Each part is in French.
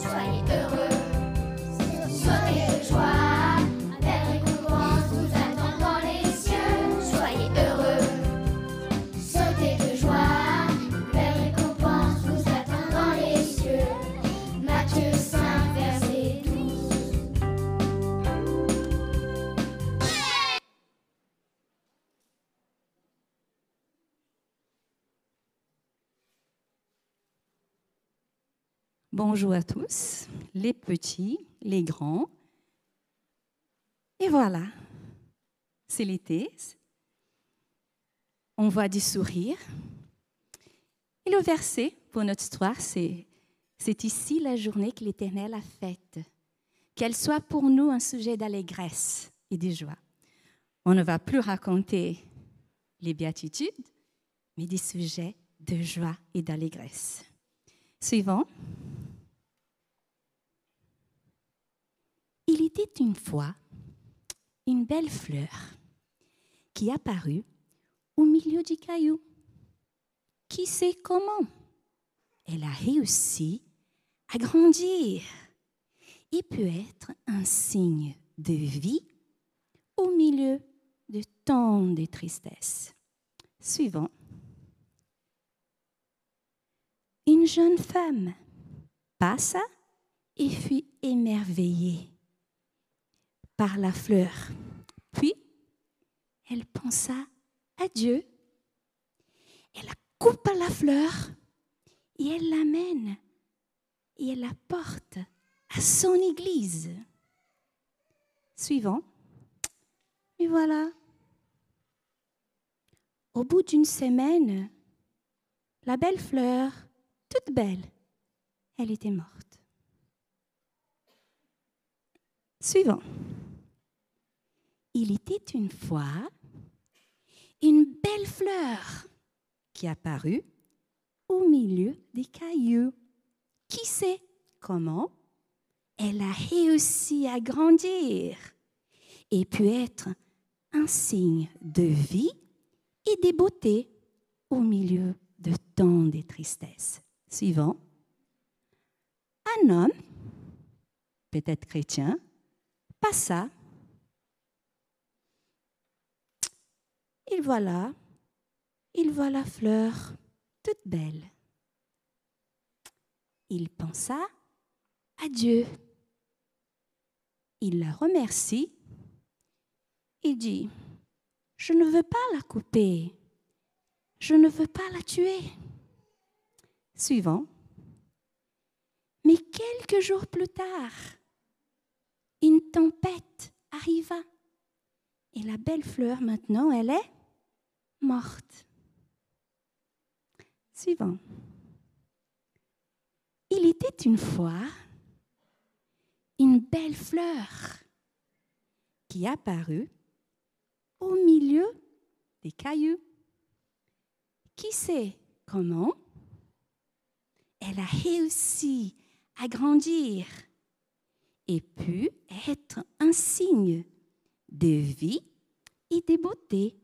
Soyez heureux. Bonjour à tous, les petits, les grands. Et voilà, c'est l'été. On voit du sourire. Et le verset pour notre histoire, c'est C'est ici la journée que l'Éternel a faite. Qu'elle soit pour nous un sujet d'allégresse et de joie. On ne va plus raconter les béatitudes, mais des sujets de joie et d'allégresse. Suivant. Était une fois une belle fleur qui apparut au milieu du caillou. Qui sait comment? Elle a réussi à grandir et peut être un signe de vie au milieu de tant de tristesse. Suivant. Une jeune femme passa et fut émerveillée par la fleur. Puis, elle pensa à Dieu. Elle coupa la fleur et elle l'amène et elle la porte à son église. Suivant. Et voilà. Au bout d'une semaine, la belle fleur, toute belle, elle était morte. Suivant. Il était une fois une belle fleur qui apparut au milieu des cailloux. Qui sait comment elle a réussi à grandir et pu être un signe de vie et de beauté au milieu de tant de tristesse. Suivant. Un homme, peut-être chrétien, passa. Il voilà, il voit la fleur toute belle. Il pensa à Dieu. Il la remercie. Il dit, je ne veux pas la couper. Je ne veux pas la tuer. Suivant. Mais quelques jours plus tard, une tempête arriva. Et la belle fleur, maintenant, elle est morte. Suivant. Il était une fois une belle fleur qui apparut au milieu des cailloux. Qui sait comment? Elle a réussi à grandir et pu être un signe de vie et de beauté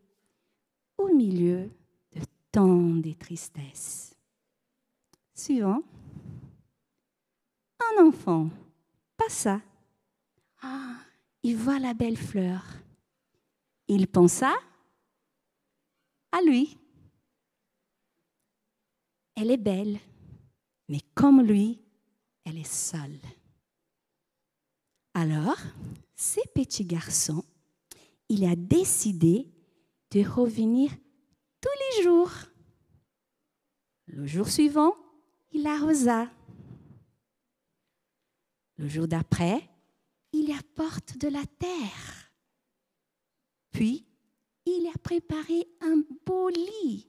au milieu de tant de tristesse. Suivant. Un enfant passa. Ah, il voit la belle fleur. Il pensa à lui. Elle est belle, mais comme lui, elle est seule. Alors, ce petit garçon, il a décidé de revenir tous les jours. Le jour suivant, il arrosa. Le jour d'après, il apporte de la terre. Puis, il a préparé un beau lit.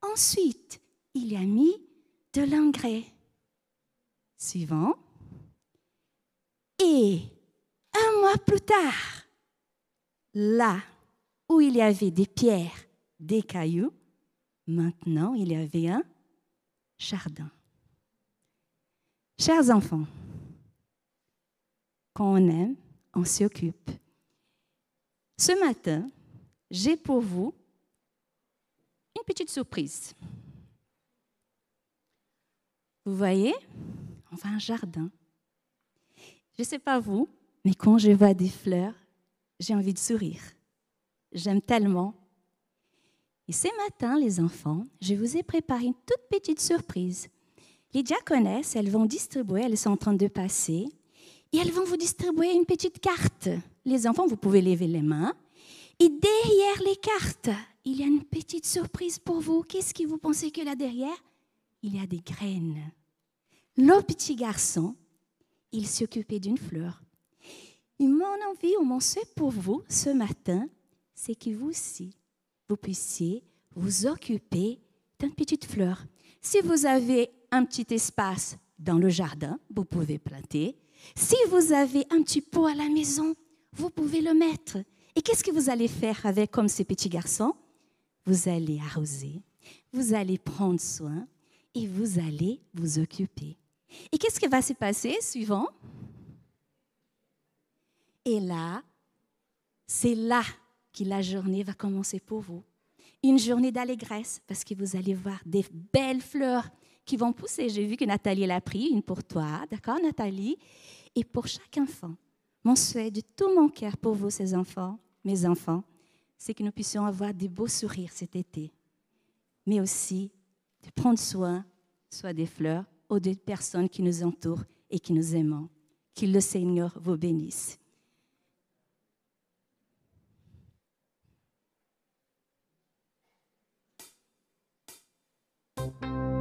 Ensuite, il a mis de l'engrais. Suivant. Et un mois plus tard, là où il y avait des pierres, des cailloux, maintenant il y avait un jardin. Chers enfants, quand on aime, on s'occupe. Ce matin, j'ai pour vous une petite surprise. Vous voyez, enfin un jardin. Je ne sais pas vous, mais quand je vois des fleurs, j'ai envie de sourire. J'aime tellement. Et ce matin, les enfants, je vous ai préparé une toute petite surprise. Les diaconesses, elles vont distribuer, elles sont en train de passer, et elles vont vous distribuer une petite carte. Les enfants, vous pouvez lever les mains. Et derrière les cartes, il y a une petite surprise pour vous. Qu'est-ce que vous pensez que là derrière Il y a des graines. Le petit garçon, il s'occupait d'une fleur. Et mon envie ou mon souhait pour vous ce matin, c'est que vous aussi, vous puissiez vous occuper d'une petite fleur. Si vous avez un petit espace dans le jardin, vous pouvez planter. Si vous avez un petit pot à la maison, vous pouvez le mettre. Et qu'est-ce que vous allez faire avec comme ces petits garçons? Vous allez arroser, vous allez prendre soin et vous allez vous occuper. Et qu'est-ce qui va se passer suivant? Et là, c'est là que la journée va commencer pour vous. Une journée d'allégresse parce que vous allez voir des belles fleurs qui vont pousser. J'ai vu que Nathalie l'a pris, une pour toi, d'accord Nathalie? Et pour chaque enfant. Mon souhait de tout mon cœur pour vous, ces enfants, mes enfants, c'est que nous puissions avoir des beaux sourires cet été, mais aussi de prendre soin, soit des fleurs ou des personnes qui nous entourent et qui nous aiment. Que le Seigneur vous bénisse. you